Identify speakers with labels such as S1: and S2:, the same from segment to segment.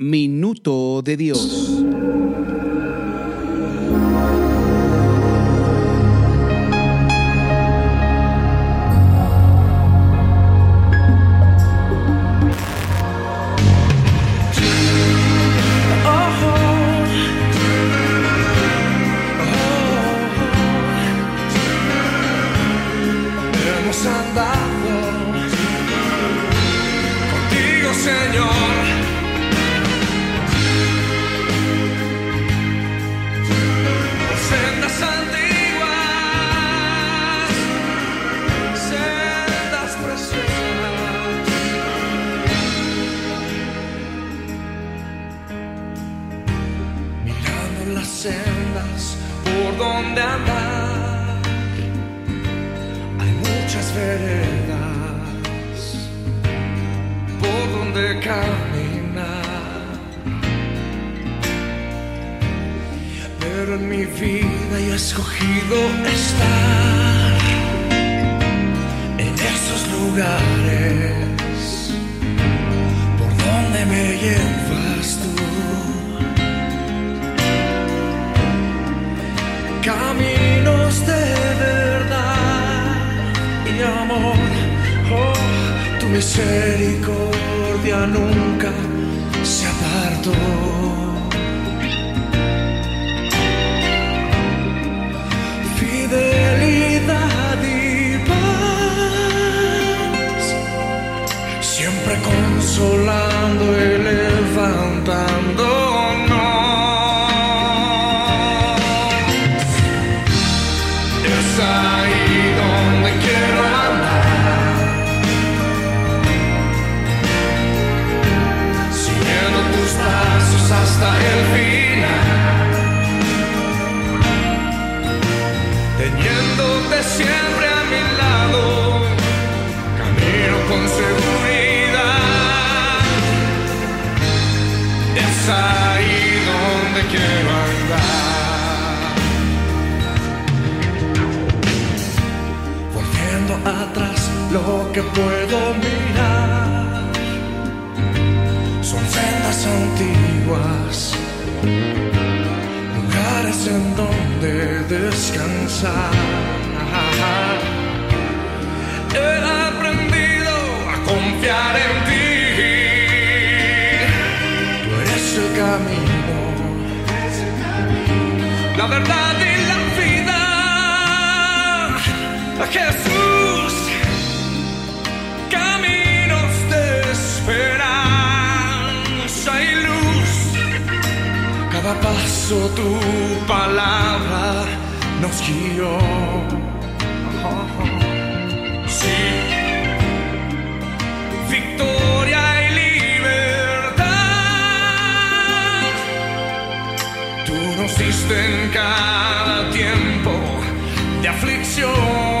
S1: Minuto de Dios.
S2: Misericordia nunca se apartó. Fidelidad y paz, siempre consolando que puedo mirar. Son sendas antiguas lugares en donde descansar. He aprendido a confiar en ti. Tú eres el camino la verdad y la vida. Jesús, Cada paso tu palabra nos guió. Sí, victoria y libertad. Tú nos diste en cada tiempo de aflicción.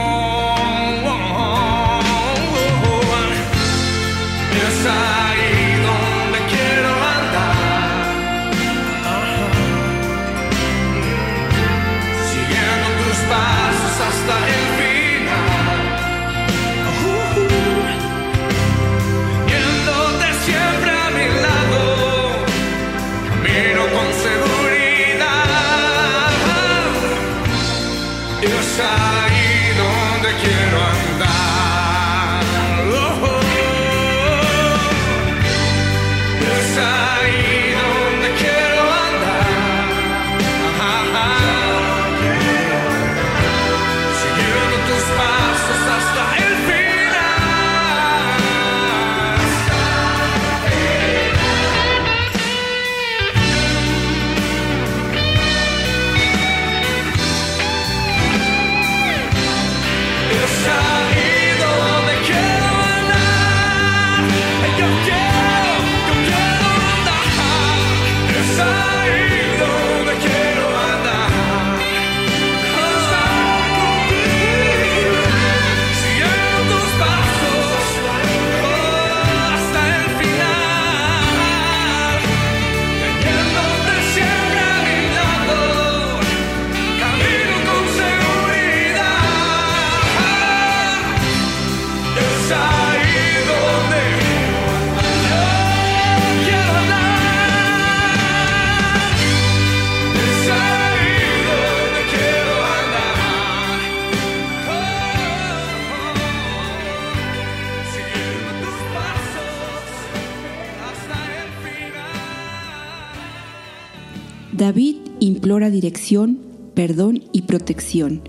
S3: David implora dirección, perdón y protección.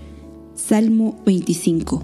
S3: Salmo 25.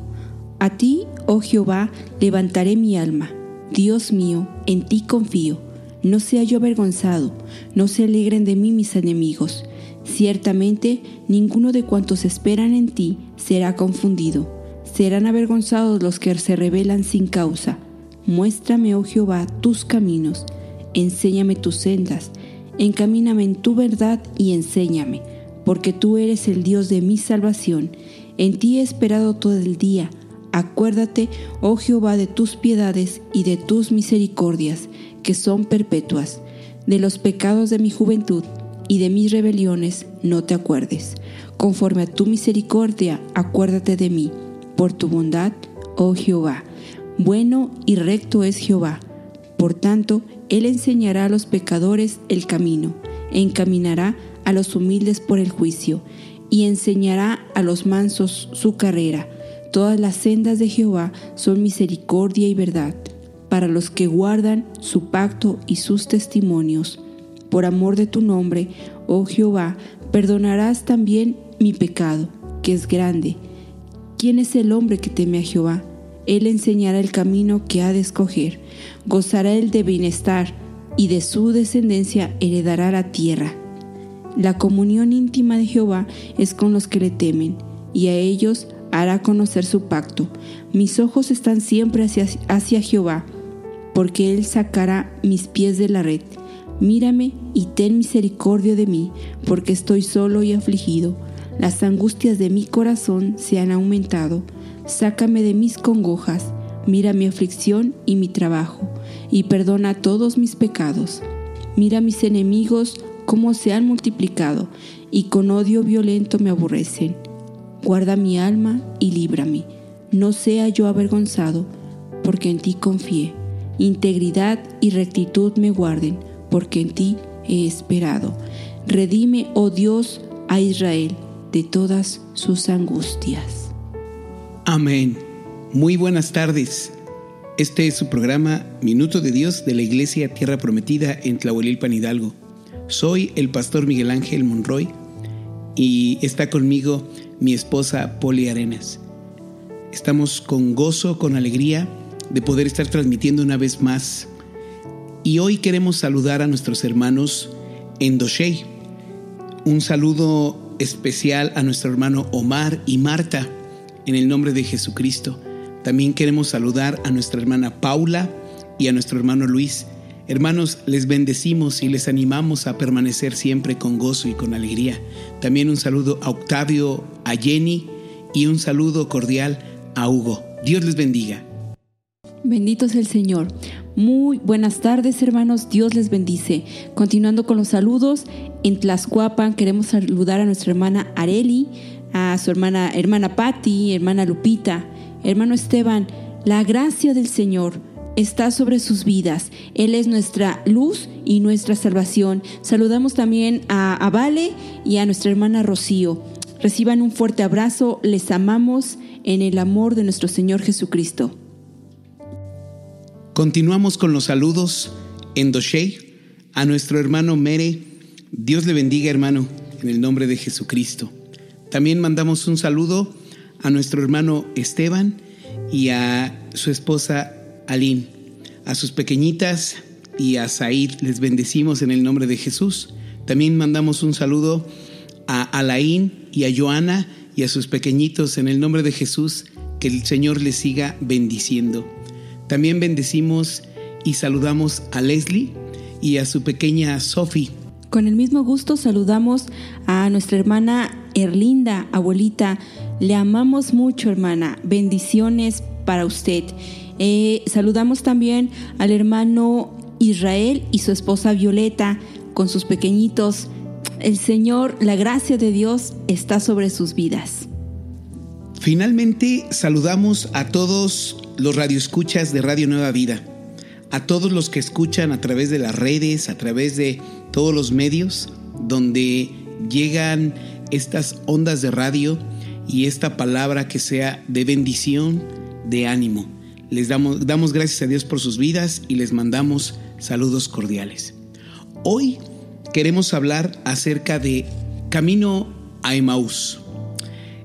S3: A ti, oh Jehová, levantaré mi alma. Dios mío, en ti confío. No sea yo avergonzado, no se alegren de mí mis enemigos. Ciertamente, ninguno de cuantos esperan en ti será confundido. Serán avergonzados los que se rebelan sin causa. Muéstrame, oh Jehová, tus caminos. Enséñame tus sendas. Encamíname en tu verdad y enséñame, porque tú eres el Dios de mi salvación. En ti he esperado todo el día. Acuérdate, oh Jehová, de tus piedades y de tus misericordias, que son perpetuas. De los pecados de mi juventud y de mis rebeliones no te acuerdes. Conforme a tu misericordia, acuérdate de mí, por tu bondad, oh Jehová. Bueno y recto es Jehová. Por tanto, Él enseñará a los pecadores el camino, encaminará a los humildes por el juicio, y enseñará a los mansos su carrera. Todas las sendas de Jehová son misericordia y verdad, para los que guardan su pacto y sus testimonios por amor de tu nombre, oh Jehová, perdonarás también mi pecado, que es grande. ¿Quién es el hombre que teme a Jehová? Él enseñará el camino que ha de escoger, gozará él de bienestar, y de su descendencia heredará la tierra. La comunión íntima de Jehová es con los que le temen, y a ellos hará conocer su pacto. Mis ojos están siempre hacia, hacia Jehová, porque él sacará mis pies de la red. Mírame y ten misericordia de mí, porque estoy solo y afligido. Las angustias de mi corazón se han aumentado. Sácame de mis congojas, mira mi aflicción y mi trabajo, y perdona todos mis pecados. Mira mis enemigos cómo se han multiplicado, y con odio violento me aborrecen. Guarda mi alma y líbrame. No sea yo avergonzado, porque en ti confié. Integridad y rectitud me guarden porque en ti he esperado. Redime, oh Dios, a Israel de todas sus angustias.
S1: Amén. Muy buenas tardes. Este es su programa Minuto de Dios de la Iglesia Tierra Prometida en Tlahuelilpan Hidalgo. Soy el pastor Miguel Ángel Monroy y está conmigo mi esposa Poli Arenas. Estamos con gozo, con alegría de poder estar transmitiendo una vez más y hoy queremos saludar a nuestros hermanos en Doshei. Un saludo especial a nuestro hermano Omar y Marta en el nombre de Jesucristo. También queremos saludar a nuestra hermana Paula y a nuestro hermano Luis. Hermanos, les bendecimos y les animamos a permanecer siempre con gozo y con alegría. También un saludo a Octavio, a Jenny y un saludo cordial a Hugo. Dios les bendiga.
S3: Bendito es el Señor. Muy buenas tardes, hermanos. Dios les bendice. Continuando con los saludos, en Tlaxcuapan queremos saludar a nuestra hermana Areli, a su hermana, hermana Patti, hermana Lupita, hermano Esteban. La gracia del Señor está sobre sus vidas. Él es nuestra luz y nuestra salvación. Saludamos también a, Vale y a nuestra hermana Rocío. Reciban un fuerte abrazo. Les amamos en el amor de nuestro Señor Jesucristo.
S1: Continuamos con los saludos en Doshei a nuestro hermano Mere. Dios le bendiga, hermano, en el nombre de Jesucristo. También mandamos un saludo a nuestro hermano Esteban y a su esposa Aline. A sus pequeñitas y a Said les bendecimos en el nombre de Jesús. También mandamos un saludo a Alain y a Joana y a sus pequeñitos en el nombre de Jesús. Que el Señor les siga bendiciendo. También bendecimos y saludamos a Leslie y a su pequeña Sophie.
S3: Con el mismo gusto saludamos a nuestra hermana Erlinda, abuelita. Le amamos mucho, hermana. Bendiciones para usted. Eh, saludamos también al hermano Israel y su esposa Violeta con sus pequeñitos. El Señor, la gracia de Dios está sobre sus vidas.
S1: Finalmente saludamos a todos los radioescuchas de Radio Nueva Vida, a todos los que escuchan a través de las redes, a través de todos los medios donde llegan estas ondas de radio y esta palabra que sea de bendición, de ánimo. Les damos, damos gracias a Dios por sus vidas y les mandamos saludos cordiales. Hoy queremos hablar acerca de camino a Emaús.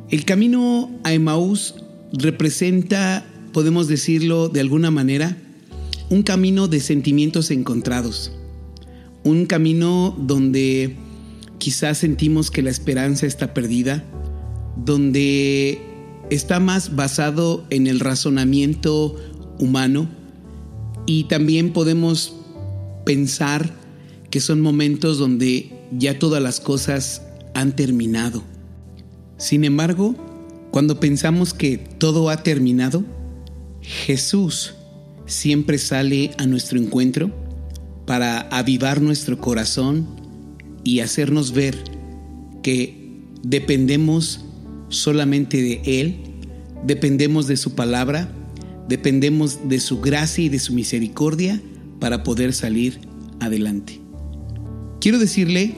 S1: El camino a Emaús representa, podemos decirlo de alguna manera, un camino de sentimientos encontrados. Un camino donde quizás sentimos que la esperanza está perdida, donde está más basado en el razonamiento humano y también podemos pensar que son momentos donde ya todas las cosas han terminado. Sin embargo, cuando pensamos que todo ha terminado, Jesús siempre sale a nuestro encuentro para avivar nuestro corazón y hacernos ver que dependemos solamente de Él, dependemos de su palabra, dependemos de su gracia y de su misericordia para poder salir adelante. Quiero decirle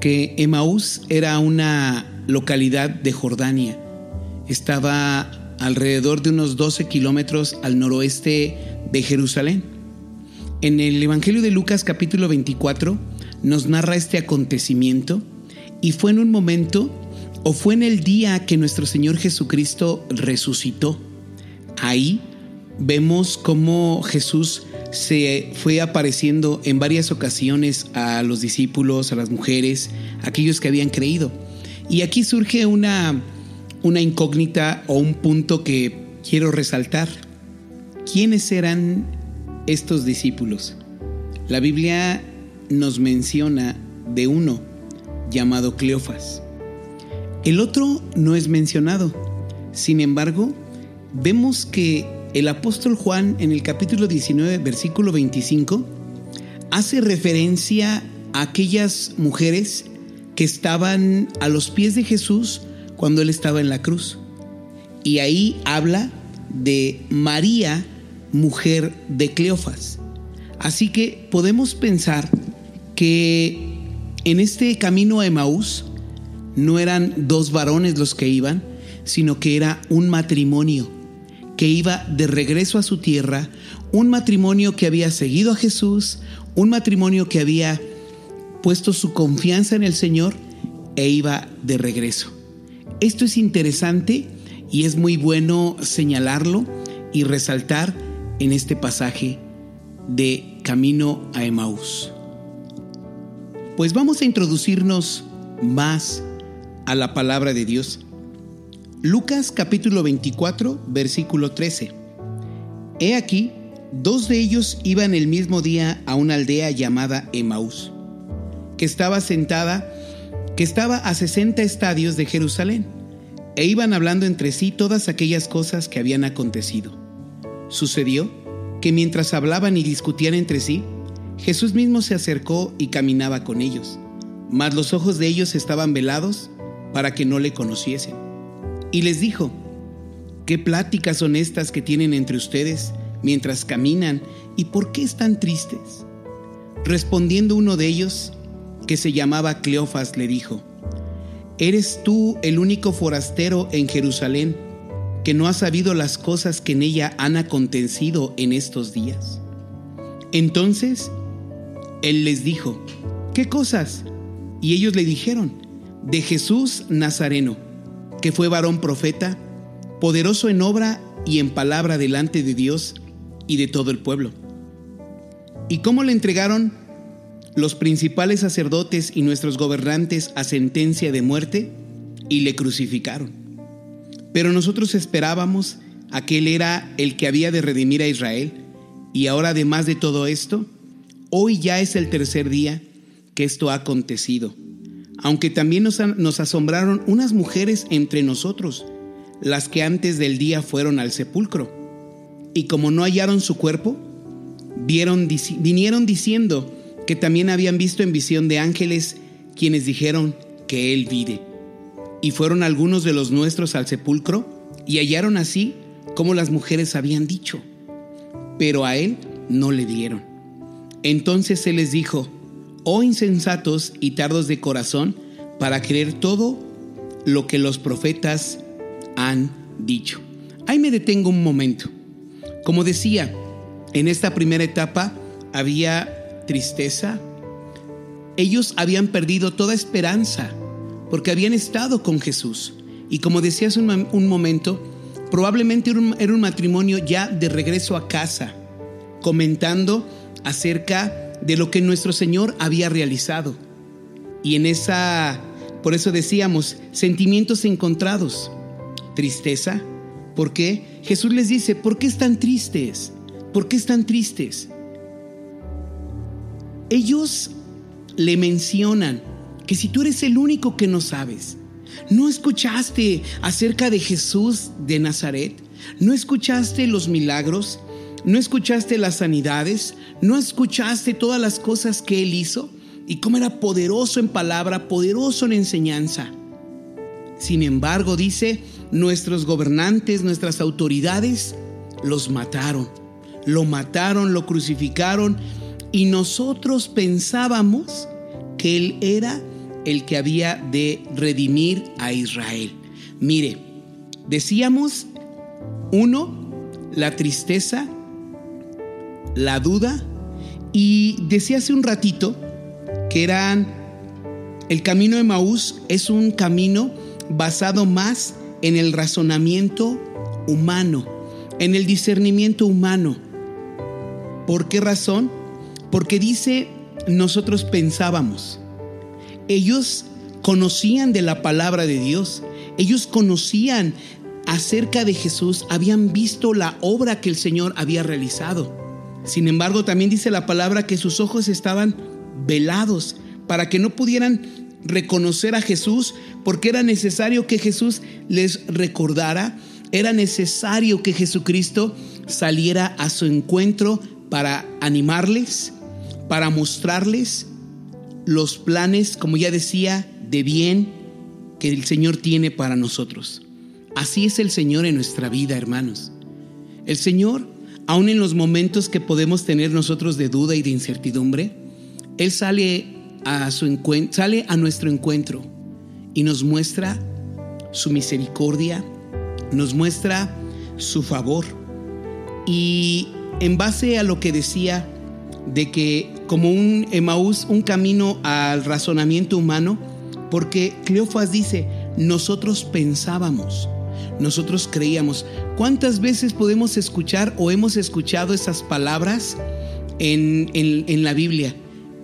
S1: que Emaús era una localidad de Jordania. Estaba alrededor de unos 12 kilómetros al noroeste de Jerusalén. En el Evangelio de Lucas capítulo 24 nos narra este acontecimiento y fue en un momento o fue en el día que nuestro Señor Jesucristo resucitó. Ahí vemos cómo Jesús se fue apareciendo en varias ocasiones a los discípulos, a las mujeres, a aquellos que habían creído. Y aquí surge una, una incógnita o un punto que quiero resaltar. ¿Quiénes eran estos discípulos? La Biblia nos menciona de uno llamado Cleofas. El otro no es mencionado. Sin embargo, vemos que el apóstol Juan en el capítulo 19, versículo 25, hace referencia a aquellas mujeres que estaban a los pies de Jesús cuando él estaba en la cruz. Y ahí habla de María, mujer de Cleofas. Así que podemos pensar que en este camino a Emaús no eran dos varones los que iban, sino que era un matrimonio que iba de regreso a su tierra, un matrimonio que había seguido a Jesús, un matrimonio que había puesto su confianza en el Señor e iba de regreso. Esto es interesante y es muy bueno señalarlo y resaltar en este pasaje de Camino a Emaús. Pues vamos a introducirnos más a la palabra de Dios Lucas capítulo 24, versículo 13. He aquí, dos de ellos iban el mismo día a una aldea llamada Emaús, que estaba sentada, que estaba a 60 estadios de Jerusalén, e iban hablando entre sí todas aquellas cosas que habían acontecido. Sucedió que mientras hablaban y discutían entre sí, Jesús mismo se acercó y caminaba con ellos, mas los ojos de ellos estaban velados para que no le conociesen y les dijo, ¿qué pláticas son estas que tienen entre ustedes mientras caminan y por qué están tristes? Respondiendo uno de ellos, que se llamaba Cleofas, le dijo, ¿eres tú el único forastero en Jerusalén que no ha sabido las cosas que en ella han acontecido en estos días? Entonces, él les dijo, ¿qué cosas? Y ellos le dijeron, de Jesús Nazareno que fue varón profeta, poderoso en obra y en palabra delante de Dios y de todo el pueblo. ¿Y cómo le entregaron los principales sacerdotes y nuestros gobernantes a sentencia de muerte? Y le crucificaron. Pero nosotros esperábamos a que Él era el que había de redimir a Israel. Y ahora además de todo esto, hoy ya es el tercer día que esto ha acontecido aunque también nos, asombraron unas mujeres entre nosotros, las que antes del día fueron al sepulcro. Y como no hallaron su cuerpo, vieron, vinieron diciendo que también habían visto en visión de ángeles quienes dijeron que Él vive. Y fueron algunos de los nuestros al sepulcro y hallaron así como las mujeres habían dicho. Pero a Él no le dieron. Entonces Él les dijo, oh insensatos y tardos de corazón, para creer todo lo que los profetas han dicho. Ahí me detengo un momento. Como decía, en esta primera etapa había tristeza, ellos habían perdido toda esperanza porque habían estado con Jesús. Y como decía hace un, momento, probablemente era un matrimonio ya de regreso a casa, comentando acerca de lo que nuestro Señor había realizado. Y en esa, por eso decíamos, sentimientos encontrados, tristeza, ¿por qué? Jesús les dice, ¿por qué están tristes? ¿Por qué están tristes? Ellos le mencionan que si tú eres el único que no sabes, no escuchaste acerca de Jesús de Nazaret, no escuchaste los milagros, no escuchaste las sanidades, no escuchaste todas las cosas que Él hizo y cómo era poderoso en palabra, poderoso en enseñanza. Sin embargo, dice, nuestros gobernantes, nuestras autoridades, los mataron. Lo mataron, lo crucificaron y nosotros pensábamos que Él era el que había de redimir a Israel. Mire, decíamos, uno, la tristeza, la duda, y decía hace un ratito que eran, el camino de Maús es un camino basado más en el razonamiento humano, en el discernimiento humano. ¿Por qué razón? Porque dice, nosotros pensábamos, ellos conocían de la palabra de Dios, ellos conocían acerca de Jesús, habían visto la obra que el Señor había realizado. Sin embargo, también dice la palabra que sus ojos estaban velados para que no pudieran reconocer a Jesús porque era necesario que Jesús les recordara, era necesario que Jesucristo saliera a su encuentro para animarles, para mostrarles los planes, como ya decía, de bien que el Señor tiene para nosotros. Así es el Señor en nuestra vida, hermanos. El Señor, aun en los momentos que podemos tener nosotros de duda y de incertidumbre, Él sale a, su sale a nuestro encuentro y nos muestra su misericordia, nos muestra su favor. Y en base a lo que decía de que como un Emaús, un camino al razonamiento humano, porque Cleofas dice, nosotros pensábamos, nosotros creíamos. ¿Cuántas veces podemos escuchar o hemos escuchado esas palabras en, en, la Biblia?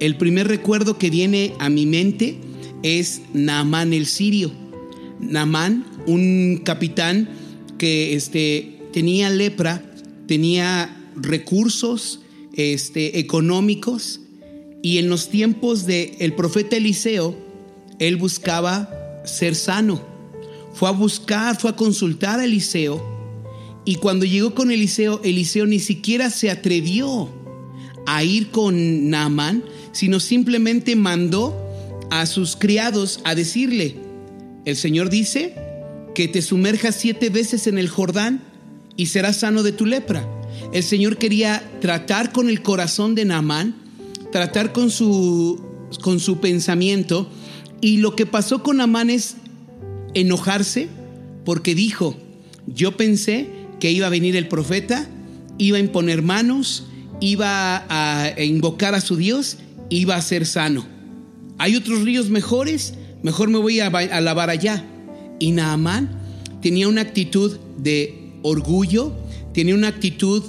S1: El primer recuerdo que viene a mi mente es Naamán el sirio. Naamán, un capitán que este, tenía lepra, tenía recursos, este, económicos y en los tiempos del el profeta Eliseo, él buscaba ser sano. Fue a buscar, fue a consultar a Eliseo y cuando llegó con Eliseo, Eliseo ni siquiera se atrevió a ir con Naamán, sino simplemente mandó a sus criados a decirle, el Señor dice que te sumerjas siete veces en el Jordán y serás sano de tu lepra. El Señor quería tratar con el corazón de Naamán, tratar con su, con su pensamiento. Y lo que pasó con Naamán es enojarse porque dijo, yo pensé que iba a venir el profeta, iba a imponer manos, iba a invocar a su Dios, iba a ser sano. Hay otros ríos mejores, mejor me voy a, lavar allá. Y Naamán tenía una actitud de orgullo, tenía una actitud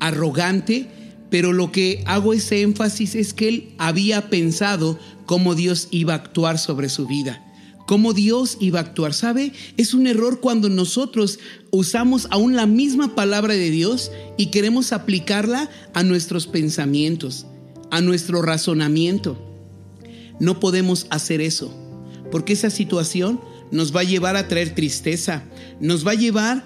S1: arrogante, pero lo que hago ese énfasis es que él había pensado cómo Dios iba a actuar sobre su vida, cómo Dios iba a actuar. ¿Sabe? Es un error cuando nosotros usamos aún la misma palabra de Dios y queremos aplicarla a nuestros pensamientos, a nuestro razonamiento. No podemos hacer eso, porque esa situación nos va a llevar a traer tristeza, nos va a llevar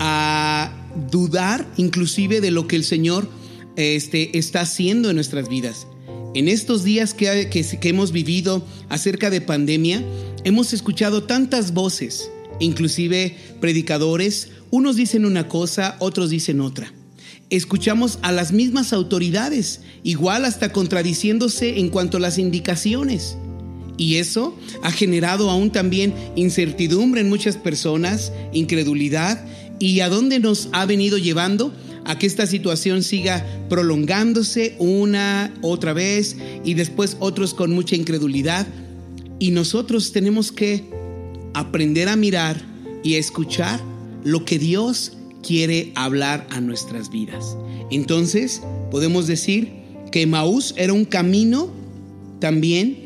S1: a dudar inclusive de lo que el Señor este, está haciendo en nuestras vidas. En estos días que, que, hemos vivido acerca de pandemia, hemos escuchado tantas voces, inclusive predicadores, unos dicen una cosa, otros dicen otra. Escuchamos a las mismas autoridades, igual hasta contradiciéndose en cuanto a las indicaciones. Y eso ha generado aún también incertidumbre en muchas personas, incredulidad ¿Y a dónde nos ha venido llevando? A que esta situación siga prolongándose una, otra vez y después otros con mucha incredulidad. Y nosotros tenemos que aprender a mirar y a escuchar lo que Dios quiere hablar a nuestras vidas. Entonces, podemos decir que Maús era un camino también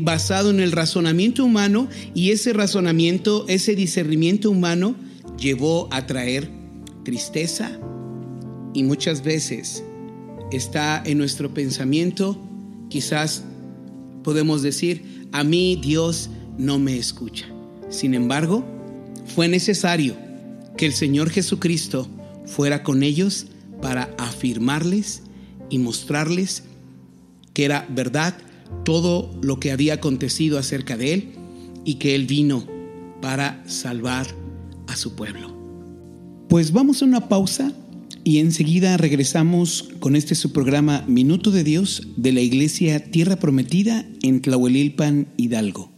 S1: basado en el razonamiento humano y ese razonamiento, ese discernimiento humano llevó a traer tristeza y muchas veces está en nuestro pensamiento, quizás podemos decir, a mí Dios no me escucha. Sin embargo, fue necesario que el Señor Jesucristo fuera con ellos para afirmarles y mostrarles que era verdad todo lo que había acontecido acerca de Él y que Él vino para salvar a su pueblo. Pues vamos a una pausa y enseguida regresamos con este su programa Minuto de Dios de la Iglesia Tierra Prometida en Tlahuelilpan, Hidalgo.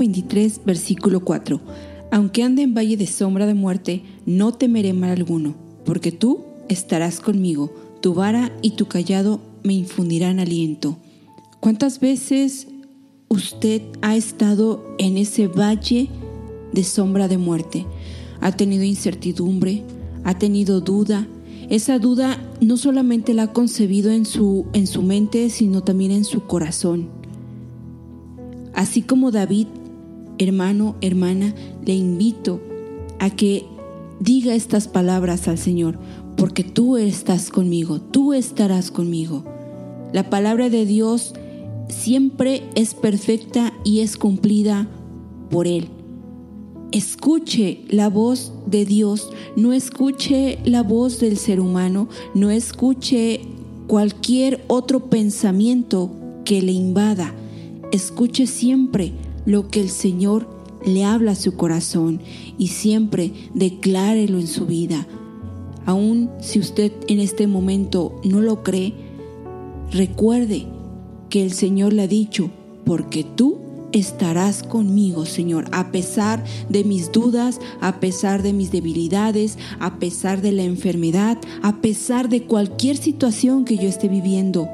S3: 23, versículo 4. Aunque ande en valle de sombra de muerte, no temeré mal alguno, porque tú estarás conmigo, tu vara y tu callado me infundirán aliento. ¿Cuántas veces usted ha estado en ese valle de sombra de muerte? ¿Ha tenido incertidumbre? ¿Ha tenido duda? Esa duda no solamente la ha concebido en su, en su mente, sino también en su corazón. Así como David, hermano, hermana, le invito a que diga estas palabras al Señor, porque tú estás conmigo, tú estarás conmigo. La palabra de Dios siempre es perfecta y es cumplida por Él. Escuche la voz de Dios, no escuche la voz del ser humano, no escuche cualquier otro pensamiento que le invada. Escuche siempre lo que el Señor le habla a su corazón y siempre declárelo en su vida. Aun si usted en este momento no lo cree, recuerde que el Señor le ha dicho, porque tú estarás conmigo, Señor, a pesar de mis dudas, a pesar de mis debilidades, a pesar de la enfermedad, a pesar de cualquier situación que yo esté viviendo.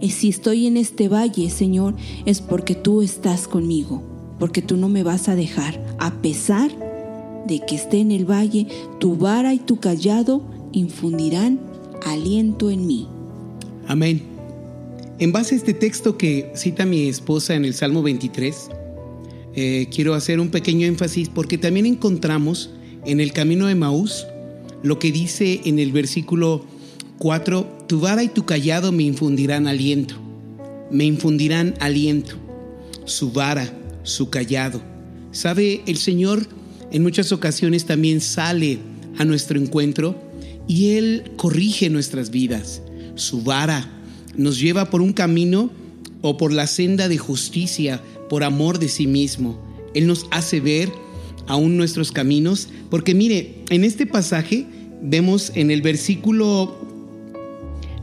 S3: Y si estoy en este valle, Señor, es porque tú estás conmigo, porque tú no me vas a dejar, a pesar de que esté en el valle, tu vara y tu callado infundirán aliento en mí.
S1: Amén. En base a este texto que cita mi esposa en el Salmo 23, eh, quiero hacer un pequeño énfasis porque también encontramos en el camino de Maús lo que dice en el versículo 4, tu vara y tu callado me infundirán aliento, me infundirán aliento, su vara, su callado. Sabe, el Señor en muchas ocasiones también sale a nuestro encuentro y Él corrige nuestras vidas, su vara, nos lleva por un camino o por la senda de justicia, por amor de sí mismo. Él nos hace ver aún nuestros caminos, porque mire, en este pasaje vemos en el versículo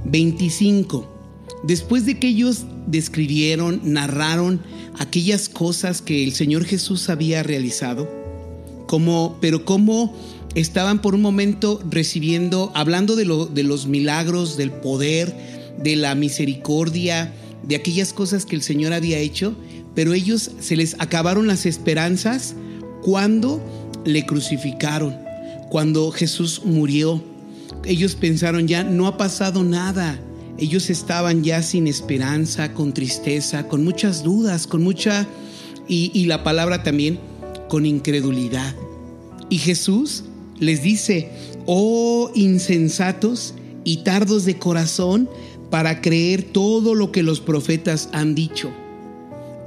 S1: 25, después de que ellos describieron, narraron aquellas cosas que el Señor Jesús había realizado, como, pero cómo estaban por un momento recibiendo, hablando de, lo, de los milagros, del poder, de la misericordia, de aquellas cosas que el Señor había hecho, pero ellos se les acabaron las esperanzas cuando le crucificaron, cuando Jesús murió. Ellos pensaron ya, no ha pasado nada. Ellos estaban ya sin esperanza, con tristeza, con muchas dudas, con mucha, y, y la palabra también, con incredulidad. Y Jesús les dice, oh insensatos y tardos de corazón para creer todo lo que los profetas han dicho.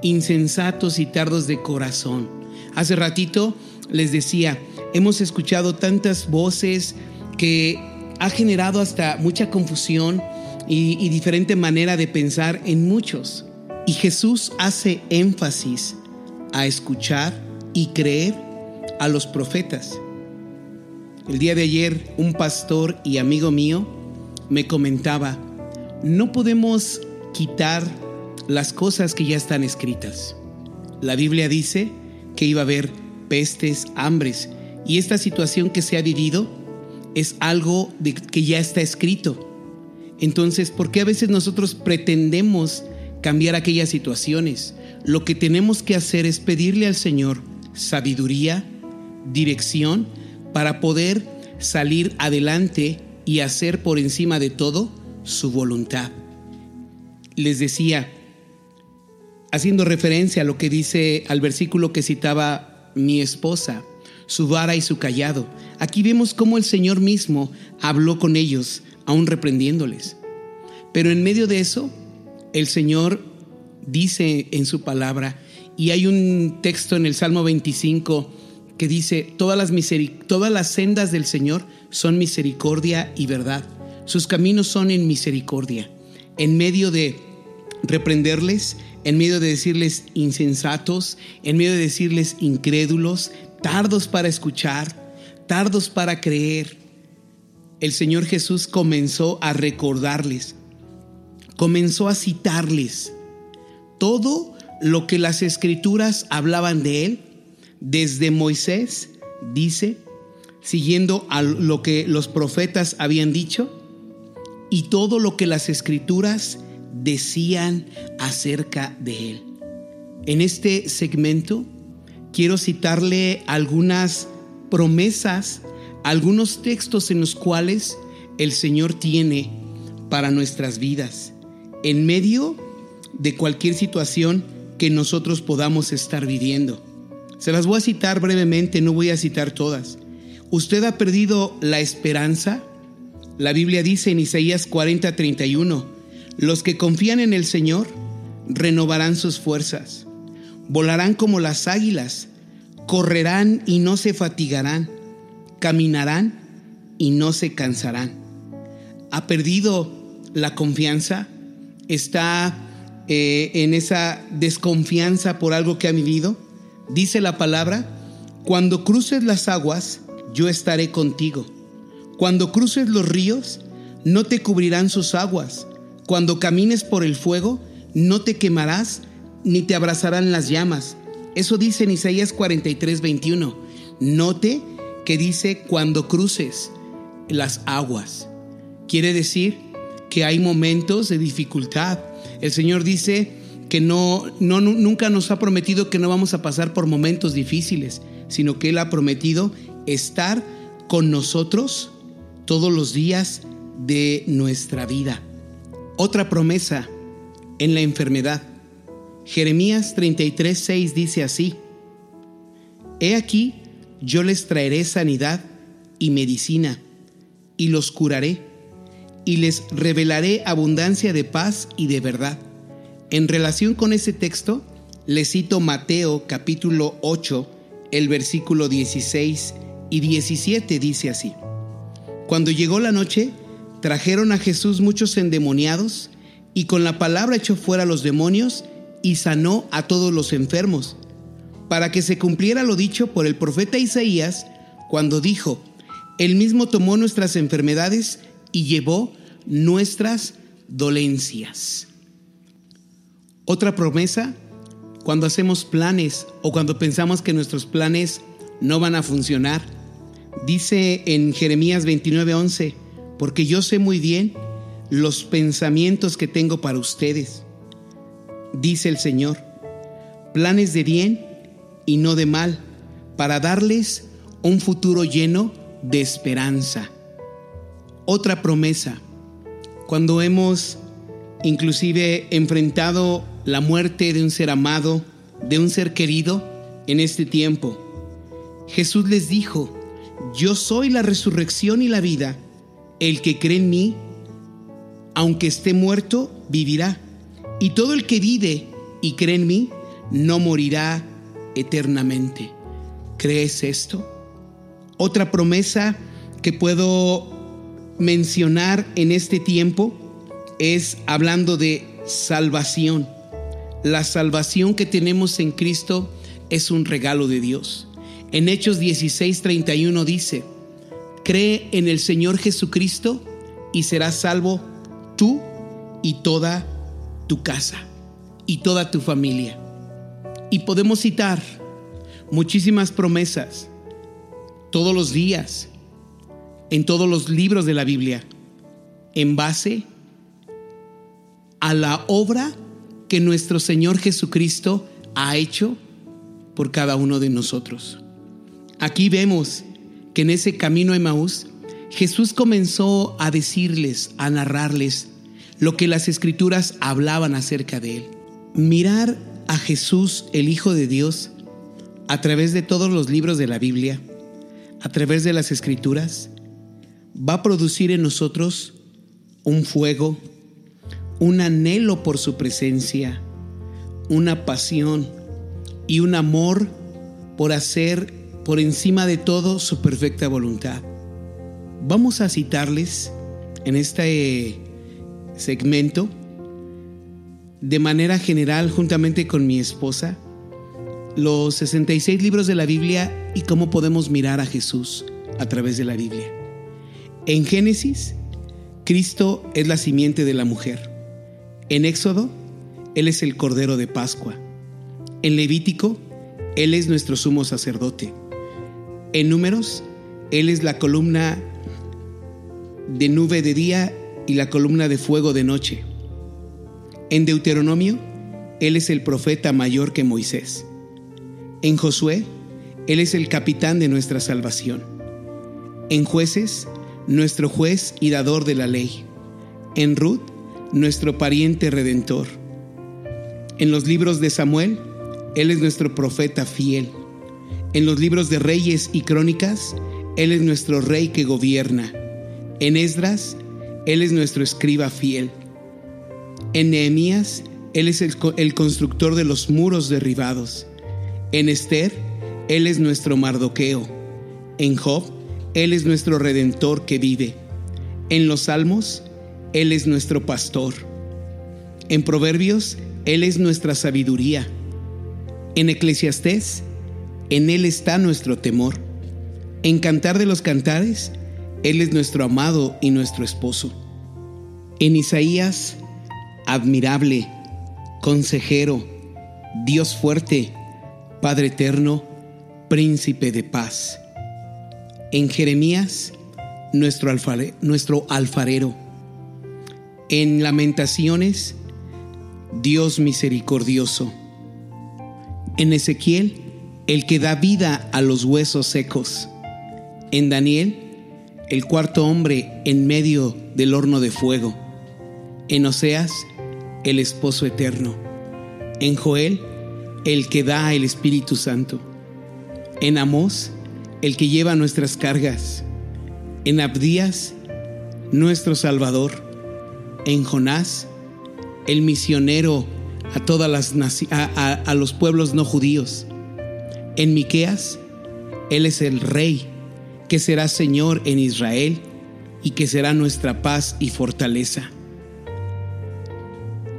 S1: Insensatos y tardos de corazón. Hace ratito les decía, hemos escuchado tantas voces que ha generado hasta mucha confusión y, diferente manera de pensar en muchos. Y Jesús hace énfasis a escuchar y creer a los profetas. El día de ayer un pastor y amigo mío me comentaba, no podemos quitar las cosas que ya están escritas. La Biblia dice que iba a haber pestes, hambres, y esta situación que se ha vivido es algo de que ya está escrito. Entonces, ¿por qué a veces nosotros pretendemos cambiar aquellas situaciones? Lo que tenemos que hacer es pedirle al Señor sabiduría, dirección, para poder salir adelante y hacer por encima de todo su voluntad. Les decía, haciendo referencia a lo que dice al versículo que citaba mi esposa, su vara y su callado. Aquí vemos cómo el Señor mismo habló con ellos, aún reprendiéndoles. Pero en medio de eso, el Señor dice en su palabra, y hay un texto en el Salmo 25 que dice, todas las, todas las sendas del Señor son misericordia y verdad sus caminos son en misericordia. En medio de reprenderles, en medio de decirles insensatos, en medio de decirles incrédulos, tardos para escuchar, tardos para creer, el Señor Jesús comenzó a recordarles, comenzó a citarles todo lo que las escrituras hablaban de él, desde Moisés, dice, siguiendo a lo que los profetas habían dicho, y todo lo que las escrituras decían acerca de él. En este segmento quiero citarle algunas promesas, algunos textos en los cuales el Señor tiene para nuestras vidas, en medio de cualquier situación que nosotros podamos estar viviendo. Se las voy a citar brevemente, no voy a citar todas. ¿Usted ha perdido la esperanza? La Biblia dice en Isaías 40:31, los que confían en el Señor renovarán sus fuerzas, volarán como las águilas, correrán y no se fatigarán, caminarán y no se cansarán. ¿Ha perdido la confianza? ¿Está eh, en esa desconfianza por algo que ha vivido? Dice la palabra, cuando cruces las aguas, yo estaré contigo. Cuando cruces los ríos, no te cubrirán sus aguas. Cuando camines por el fuego, no te quemarás ni te abrazarán las llamas. Eso dice en Isaías 43, 21. Note que dice cuando cruces las aguas. Quiere decir que hay momentos de dificultad. El Señor dice que no, no, nunca nos ha prometido que no vamos a pasar por momentos difíciles, sino que Él ha prometido estar con nosotros todos los días de nuestra vida. Otra promesa en la enfermedad. Jeremías 33, 6 dice así, He aquí, yo les traeré sanidad y medicina, y los curaré, y les revelaré abundancia de paz y de verdad. En relación con ese texto, le cito Mateo capítulo 8, el versículo 16 y 17 dice así. Cuando llegó la noche, trajeron a Jesús muchos endemoniados y con la palabra echó fuera a los demonios y sanó a todos los enfermos, para que se cumpliera lo dicho por el profeta Isaías cuando dijo, Él mismo tomó nuestras enfermedades y llevó nuestras dolencias. Otra promesa, cuando hacemos planes o cuando pensamos que nuestros planes no van a funcionar, dice en Jeremías 29:11, porque yo sé muy bien los pensamientos que tengo para ustedes, dice el Señor, planes de bien y no de mal, para darles un futuro lleno de esperanza. Otra promesa, cuando hemos inclusive enfrentado la muerte de un ser amado, de un ser querido en este tiempo, Jesús les dijo, yo soy la resurrección y la vida, el que cree en mí, aunque esté muerto, vivirá, y todo el que vive y cree en mí, no morirá eternamente. ¿Crees esto? Otra promesa que puedo mencionar en este tiempo es hablando de salvación. La salvación que tenemos en Cristo es un regalo de Dios. En Hechos 16:31 dice, cree en el Señor Jesucristo y serás salvo tú y toda tu casa y toda tu familia. Y podemos citar muchísimas promesas todos los días en todos los libros de la Biblia en base a la obra que nuestro Señor Jesucristo ha hecho por cada uno de nosotros. Aquí vemos que en ese camino a Maús, Jesús comenzó a decirles, a narrarles lo que las escrituras hablaban acerca de él. Mirar a Jesús, el Hijo de Dios, a través de todos los libros de la Biblia, a través de las escrituras, va a producir en nosotros un fuego, un anhelo por su presencia, una pasión y un amor por hacer por encima de todo su perfecta voluntad. Vamos a citarles en este segmento de manera general juntamente con mi esposa los 66 libros de la Biblia y cómo podemos mirar a Jesús a través de la Biblia. En Génesis, Cristo es la simiente de la mujer. En Éxodo, Él es el Cordero de Pascua. En Levítico, Él es nuestro sumo sacerdote. En Números, Él es la columna de nube de día y la columna de fuego de noche. En Deuteronomio, Él es el profeta mayor que Moisés. En Josué, Él es el capitán de nuestra salvación. En jueces, nuestro juez y dador de la ley. En Ruth, nuestro pariente redentor. En los libros de Samuel, Él es nuestro profeta fiel. En los libros de Reyes y Crónicas, Él es nuestro rey que gobierna. En Esdras, Él es nuestro escriba fiel. En Nehemías, Él es el, constructor de los muros derribados. En Esther, Él es nuestro Mardoqueo. En Job, Él es nuestro redentor que vive. En los Salmos, Él es nuestro pastor. En Proverbios, Él es nuestra sabiduría. En Eclesiastés, en Él está nuestro temor. En Cantar de los Cantares, Él es nuestro amado y nuestro esposo. En Isaías, admirable, consejero, Dios fuerte, Padre eterno, príncipe de paz. En Jeremías, nuestro, nuestro alfarero. En Lamentaciones, Dios misericordioso. En Ezequiel, el que da vida a los huesos secos. En Daniel, el cuarto hombre en medio del horno de fuego. En Oseas, el esposo eterno. En Joel, el que da el Espíritu Santo. En Amós, el que lleva nuestras cargas. En Abdías, nuestro Salvador. En Jonás, el misionero a todas las los pueblos no judíos. En Miqueas, él es el rey que será Señor en Israel y que será nuestra paz y fortaleza.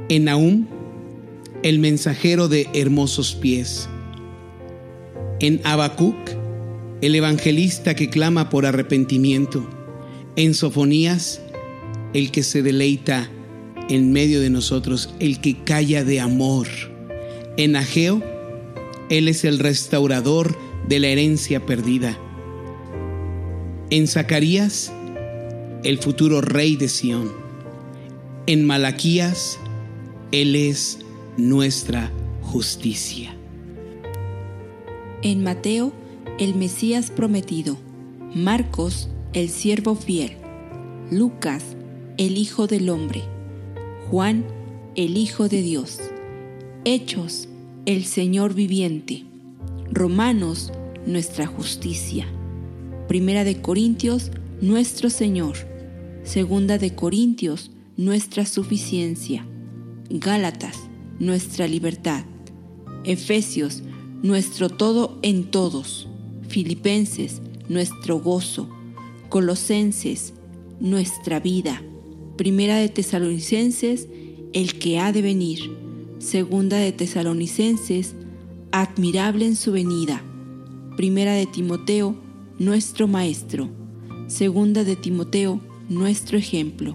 S1: En Nahum, el mensajero de hermosos pies. En Habacuc, el evangelista que clama por arrepentimiento. En Sofonías, el que se deleita en medio de nosotros, el que calla de amor. En Ageo, Él es el restaurador de la herencia perdida. En Zacarías, el futuro rey de Sión. En Malaquías, Él es nuestra justicia.
S3: En Mateo, el Mesías prometido. Marcos, el siervo fiel. Lucas, el Hijo del Hombre. Juan, el Hijo de Dios. Hechos, el Señor viviente. Romanos, nuestra justicia. Primera de Corintios, nuestro Señor. Segunda de Corintios, nuestra suficiencia. Gálatas, nuestra libertad. Efesios, nuestro todo en todos. Filipenses, nuestro gozo. Colosenses, nuestra vida. Primera de Tesalonicenses, el que ha de venir. Segunda de Tesalonicenses, admirable en su venida. Primera de Timoteo, nuestro Maestro. Segunda de Timoteo, nuestro ejemplo.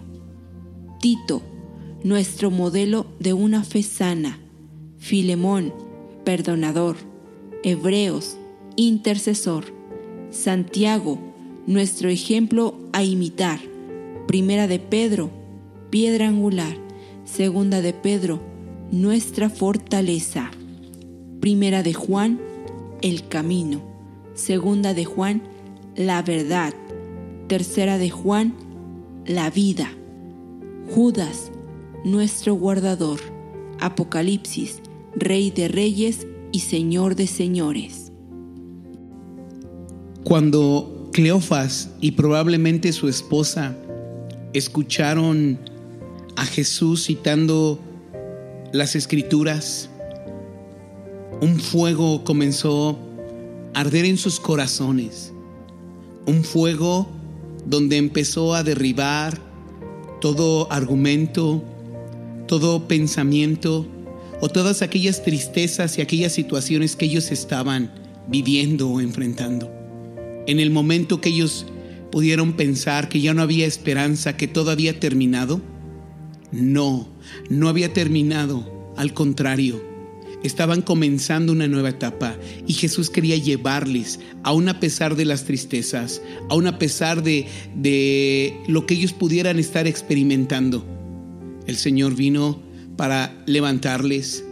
S3: Tito, nuestro modelo de una fe sana. Filemón, perdonador. Hebreos, intercesor. Santiago, nuestro ejemplo a imitar. Primera de Pedro, piedra angular. Segunda de Pedro, nuestra fortaleza. Primera de Juan, el camino. Segunda de Juan, la verdad. Tercera de Juan, la vida. Judas, nuestro guardador. Apocalipsis, Rey de Reyes y Señor de Señores.
S1: Cuando Cleofas y probablemente su esposa escucharon a Jesús citando las escrituras, un fuego comenzó a arder en sus corazones un fuego donde empezó a derribar todo argumento, todo pensamiento o todas aquellas tristezas y aquellas situaciones que ellos estaban viviendo o enfrentando. En el momento que ellos pudieron pensar que ya no había esperanza, que todo había terminado, no, no había terminado, al contrario, estaban comenzando una nueva etapa y Jesús quería llevarles, aun a pesar de las tristezas, aun a pesar de, de lo que ellos pudieran estar experimentando. El Señor vino para levantarles,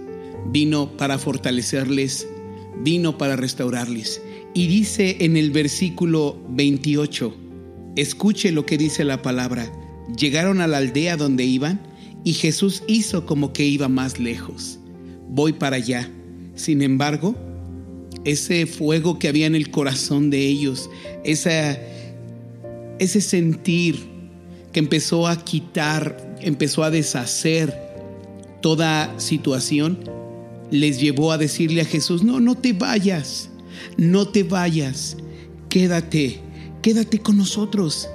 S1: vino para fortalecerles, vino para restaurarles. Y dice en el versículo 28, escuche lo que dice la palabra, llegaron a la aldea donde iban y Jesús hizo como que iba más lejos. Voy para allá. Sin embargo, ese fuego que había en el corazón de ellos, ese sentir que empezó a quitar, empezó a deshacer toda situación, les llevó a decirle a Jesús, no, no te vayas, no te vayas, quédate, quédate con nosotros.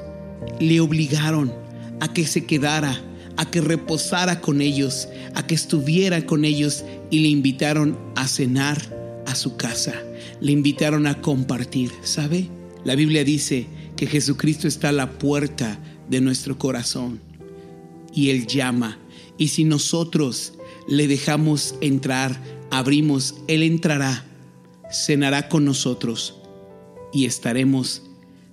S1: Le obligaron a que se quedara a que reposara con ellos, a que estuviera con ellos y le invitaron a cenar a su casa, le invitaron a compartir, ¿sabe? La Biblia dice que Jesucristo está a la puerta de nuestro corazón y Él llama. Y si nosotros le dejamos entrar, abrimos, Él entrará, cenará con nosotros y estaremos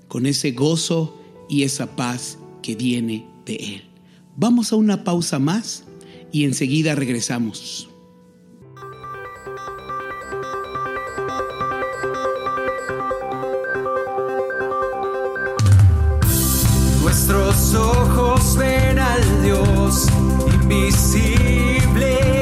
S1: con ese gozo y esa paz que viene de Él. Vamos a una pausa más y enseguida regresamos.
S4: Nuestros ojos ven al Dios invisible,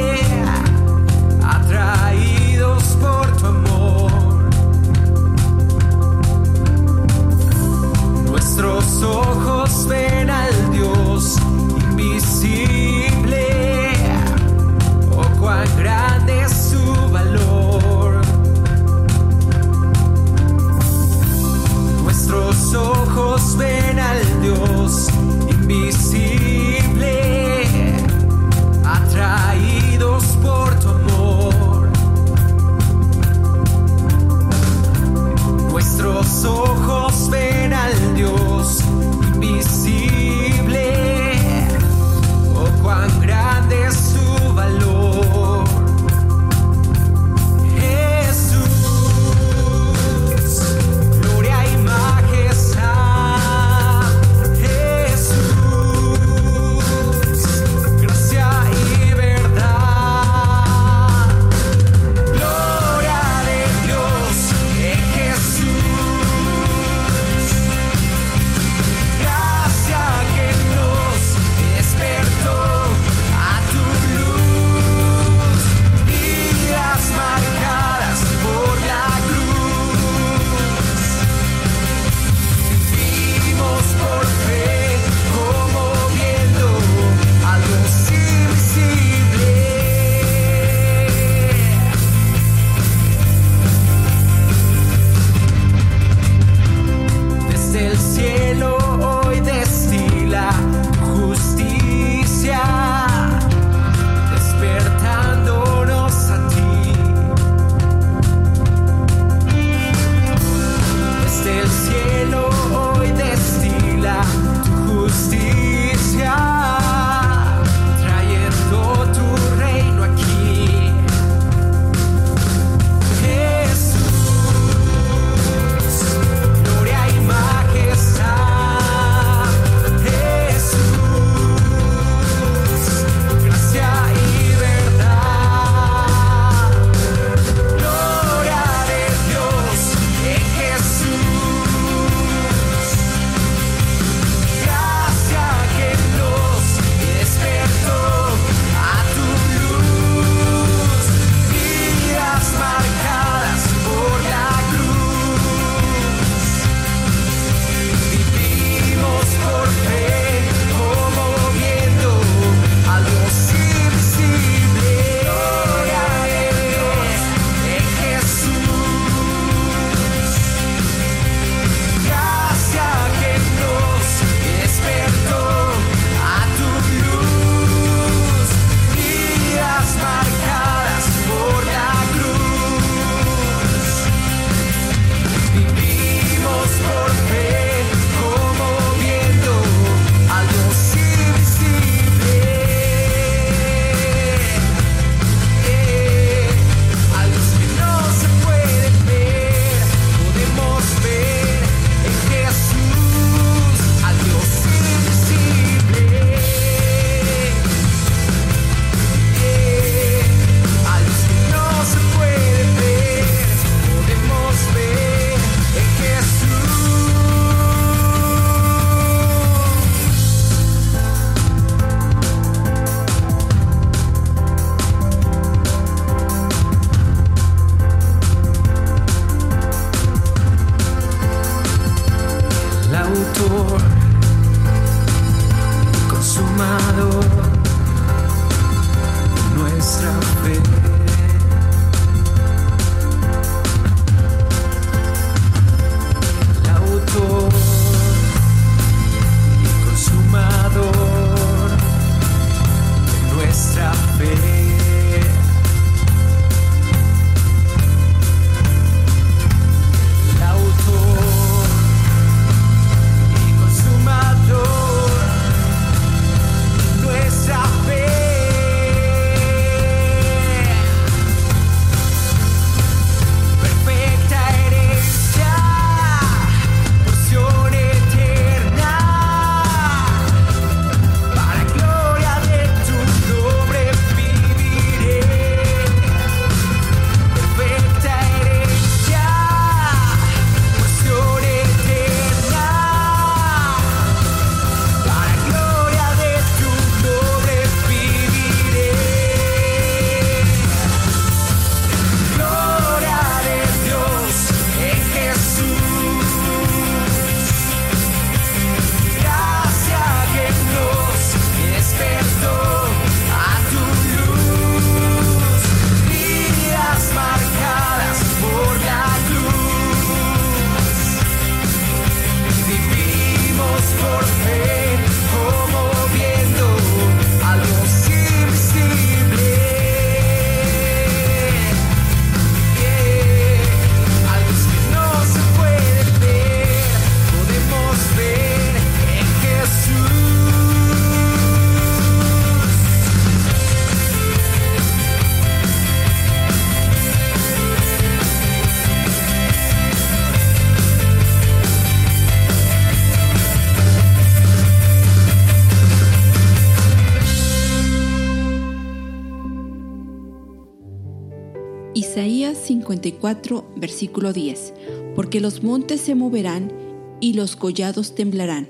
S3: versículo 10, porque los montes se moverán y los collados temblarán,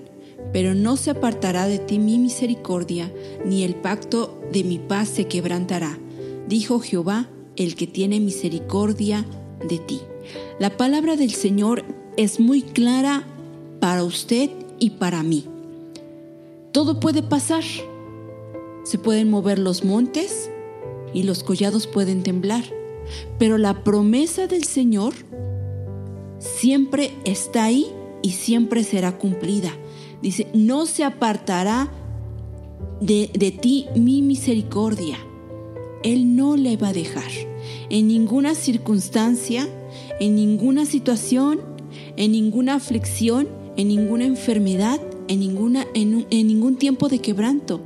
S3: pero no se apartará de ti mi misericordia, ni el pacto de mi paz se quebrantará, dijo Jehová, el que tiene misericordia de ti. La palabra del Señor es muy clara para usted y para mí. Todo puede pasar. Se pueden mover los montes y los collados pueden temblar pero la promesa del Señor siempre está ahí y siempre será cumplida. Dice, no se apartará de, de ti mi misericordia. Él no le va a dejar. En ninguna circunstancia, en ninguna situación, en ninguna aflicción, en ninguna enfermedad, en, ninguna, en, en ningún tiempo de quebranto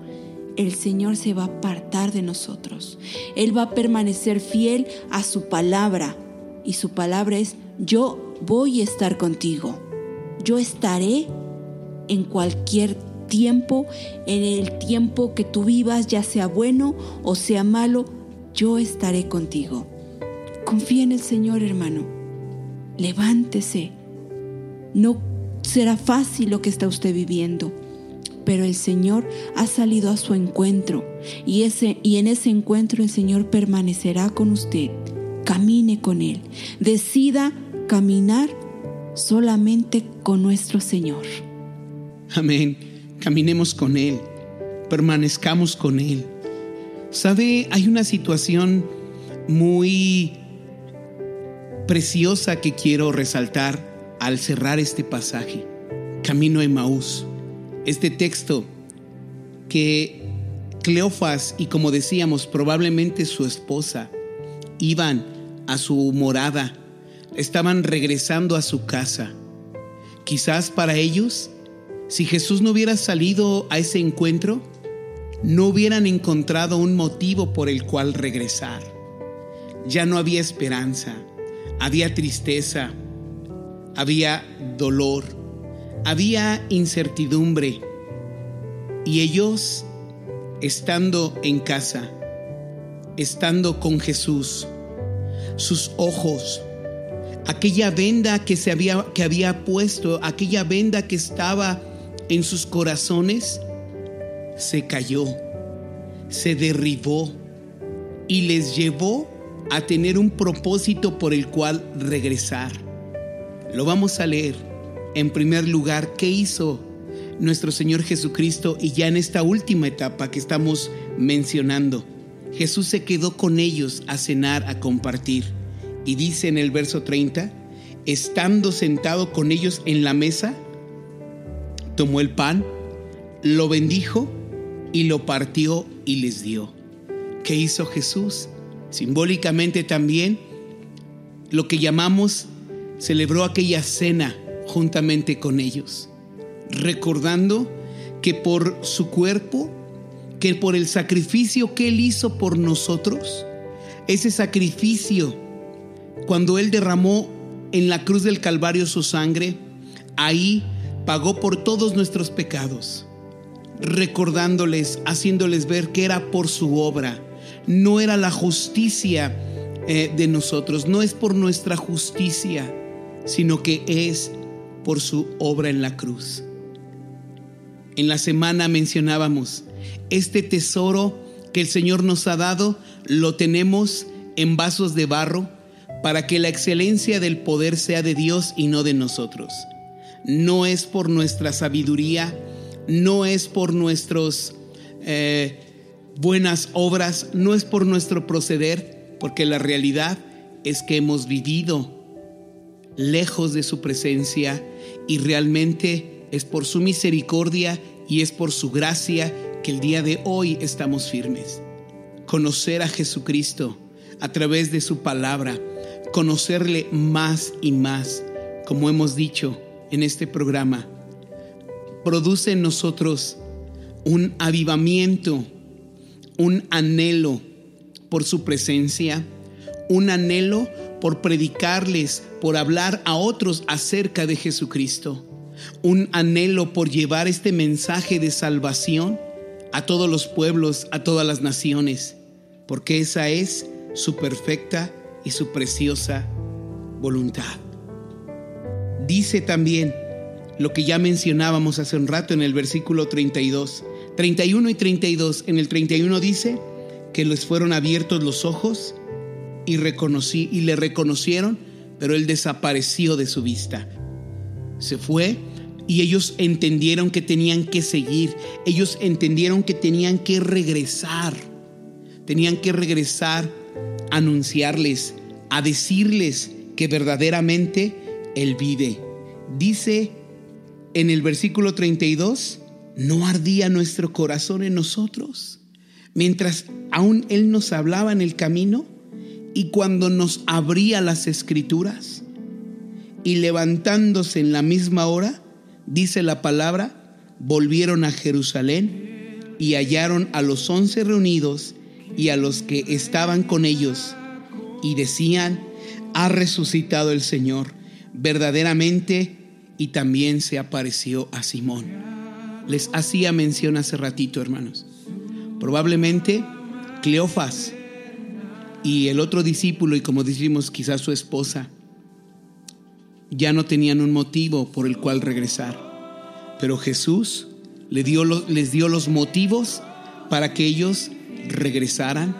S3: el Señor se va a apartar de nosotros. Él va a permanecer fiel a su palabra. Y su palabra es, yo voy a estar contigo. Yo estaré en cualquier tiempo, en el tiempo que tú vivas, ya sea bueno o sea malo, yo estaré contigo. Confía en el Señor, hermano. Levántese. No será fácil lo que está usted viviendo pero el Señor ha salido a su encuentro y, ese, y en ese encuentro el Señor permanecerá con usted. Camine con Él. Decida caminar solamente con nuestro Señor.
S1: Amén. Caminemos con Él. Permanezcamos con Él. ¿Sabe? Hay una situación muy preciosa que quiero resaltar al cerrar este pasaje. Camino a Maús este texto que Cleofas y como decíamos probablemente su esposa iban a su morada, estaban regresando a su casa. Quizás para ellos, si Jesús no hubiera salido a ese encuentro, no hubieran encontrado un motivo por el cual regresar. Ya no había esperanza, había tristeza, había dolor había incertidumbre y ellos, estando en casa, estando con Jesús, sus ojos, aquella venda que se había que había puesto, aquella venda que estaba en sus corazones, se cayó, se derribó y les llevó a tener un propósito por el cual regresar. Lo vamos a leer en primer lugar, ¿qué hizo nuestro Señor Jesucristo? Y ya en esta última etapa que estamos mencionando, Jesús se quedó con ellos a cenar, a compartir. Y dice en el verso 30, estando sentado con ellos en la mesa, tomó el pan, lo bendijo y lo partió y les dio. ¿Qué hizo Jesús? Simbólicamente también lo que llamamos celebró aquella cena juntamente con ellos, recordando que por su cuerpo, que por el sacrificio que Él hizo por nosotros, ese sacrificio, cuando Él derramó en la cruz del Calvario su sangre, ahí pagó por todos nuestros pecados, recordándoles, haciéndoles ver que era por su obra, no era la justicia eh, de nosotros, no es por nuestra justicia, sino que es por su obra en la cruz. En la semana mencionábamos, este tesoro que el Señor nos ha dado lo tenemos en vasos de barro para que la excelencia del poder sea de Dios y no de nosotros. No es por nuestra sabiduría, no es por nuestras eh, buenas obras, no es por nuestro proceder, porque la realidad es que hemos vivido lejos de su presencia y realmente es por su misericordia y es por su gracia que el día de hoy estamos firmes. Conocer a Jesucristo a través de su palabra, conocerle más y más, como hemos dicho en este programa, produce en nosotros un avivamiento, un anhelo por su presencia, un anhelo por predicarles, por hablar a otros acerca de Jesucristo, un anhelo por llevar este mensaje de salvación a todos los pueblos, a todas las naciones, porque esa es su perfecta y su preciosa voluntad. Dice también lo que ya mencionábamos hace un rato en el versículo 32, 31 y 32. En el 31 dice que les fueron abiertos los ojos y, y le reconocieron, pero él desapareció de su vista. Se fue y ellos entendieron que tenían que seguir, ellos entendieron que tenían que regresar, tenían que regresar a anunciarles, a decirles que verdaderamente Él vive. Dice en el versículo 32, no ardía nuestro corazón en nosotros, mientras aún Él nos hablaba en el camino y cuando nos abría las escrituras y levantándose en la misma hora, dice la palabra, volvieron a Jerusalén y hallaron a los once reunidos y a los que estaban con ellos y decían, ha resucitado el Señor verdaderamente y también se apareció a Simón. Les hacía mención hace ratito, hermanos. Probablemente Cleofas y el otro discípulo, y como decimos, quizás su esposa, ya no tenían un motivo por el cual regresar. Pero Jesús les dio, los motivos para que ellos regresaran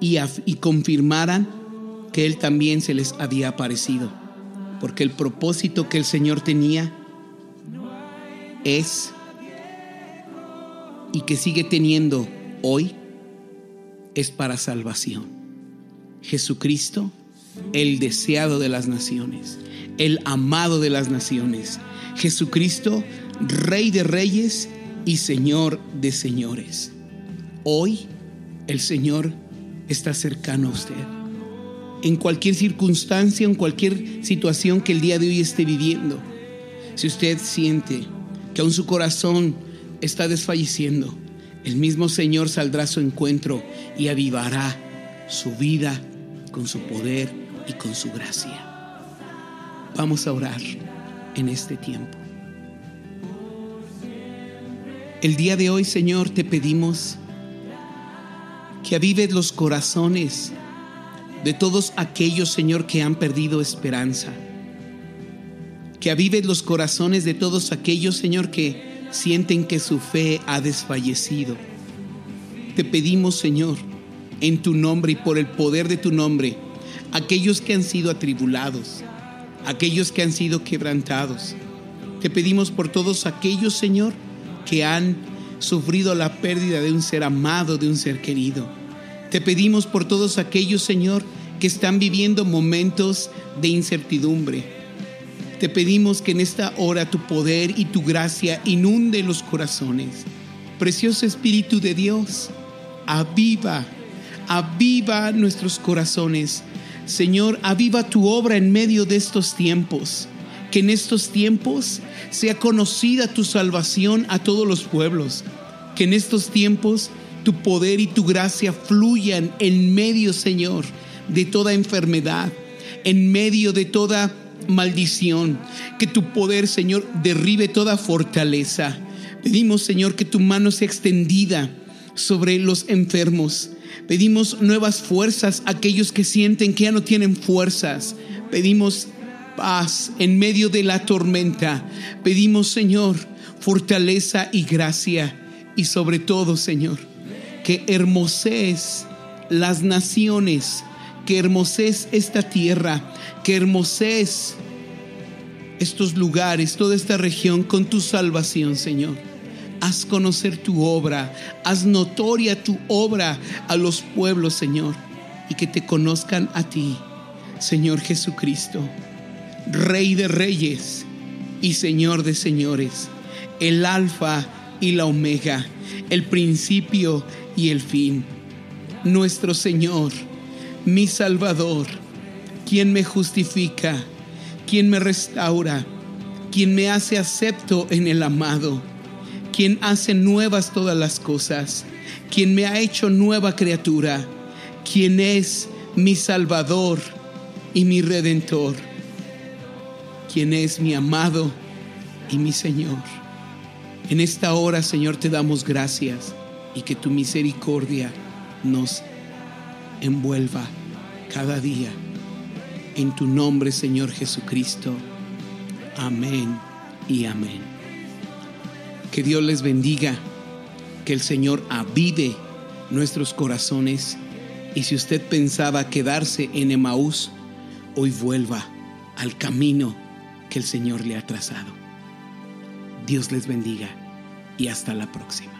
S1: y confirmaran que Él también se les había aparecido. Porque el propósito que el Señor tenía es y que sigue teniendo hoy es para salvación. Jesucristo, el deseado de las naciones, el amado de las naciones. Jesucristo, Rey de reyes y Señor de señores. Hoy el Señor está cercano a usted. En cualquier circunstancia, en cualquier situación que el día de hoy esté viviendo, si usted siente que aún su corazón está desfalleciendo, el mismo Señor saldrá a su encuentro y avivará su vida con su poder y con su gracia. Vamos a orar en este tiempo. El día de hoy, Señor, te pedimos que avives los corazones de todos aquellos, Señor, que han perdido esperanza. Que avives los corazones de todos aquellos, Señor, que sienten que su fe ha desfallecido. Te pedimos, Señor, en tu nombre y por el poder de tu nombre, aquellos que han sido atribulados, aquellos que han sido quebrantados. Te pedimos por todos aquellos, Señor, que han sufrido la pérdida de un ser amado, de un ser querido. Te pedimos por todos aquellos, Señor, que están viviendo momentos de incertidumbre. Te pedimos que en esta hora tu poder y tu gracia inunde los corazones. Precioso Espíritu de Dios, aviva, aviva nuestros corazones. Señor, aviva tu obra en medio de estos tiempos que en estos tiempos sea conocida tu salvación a todos los pueblos, que en estos tiempos tu poder y tu gracia fluyan en medio, Señor, de toda enfermedad, en medio de toda maldición, que tu poder, Señor, derribe toda fortaleza. Pedimos, Señor, que tu mano sea extendida sobre los enfermos. Pedimos nuevas fuerzas a aquellos que sienten que ya no tienen fuerzas. Pedimos paz en medio de la tormenta. Pedimos, Señor, fortaleza y gracia. Y sobre todo, Señor, que hermosees las naciones, que hermosees esta tierra, que hermosees estos lugares, toda esta región con tu salvación, Señor. Haz conocer tu obra, haz notoria tu obra a los pueblos, Señor, y que te conozcan a ti, Señor Jesucristo. Rey de reyes y Señor de señores, el alfa y la omega, el principio y el fin. Nuestro Señor, mi Salvador, quien me justifica, quien me restaura, quien me hace acepto en el amado, quien hace nuevas todas las cosas, quien me ha hecho nueva criatura, quien es mi Salvador y mi Redentor quien es mi amado y mi Señor. En esta hora, Señor, te damos gracias y que tu misericordia nos envuelva cada día. En tu nombre, Señor Jesucristo. Amén y amén. Que Dios les bendiga, que el Señor avive nuestros corazones y si usted pensaba quedarse en Emaús, hoy vuelva al camino que el Señor le ha trazado. Dios les bendiga y hasta la próxima.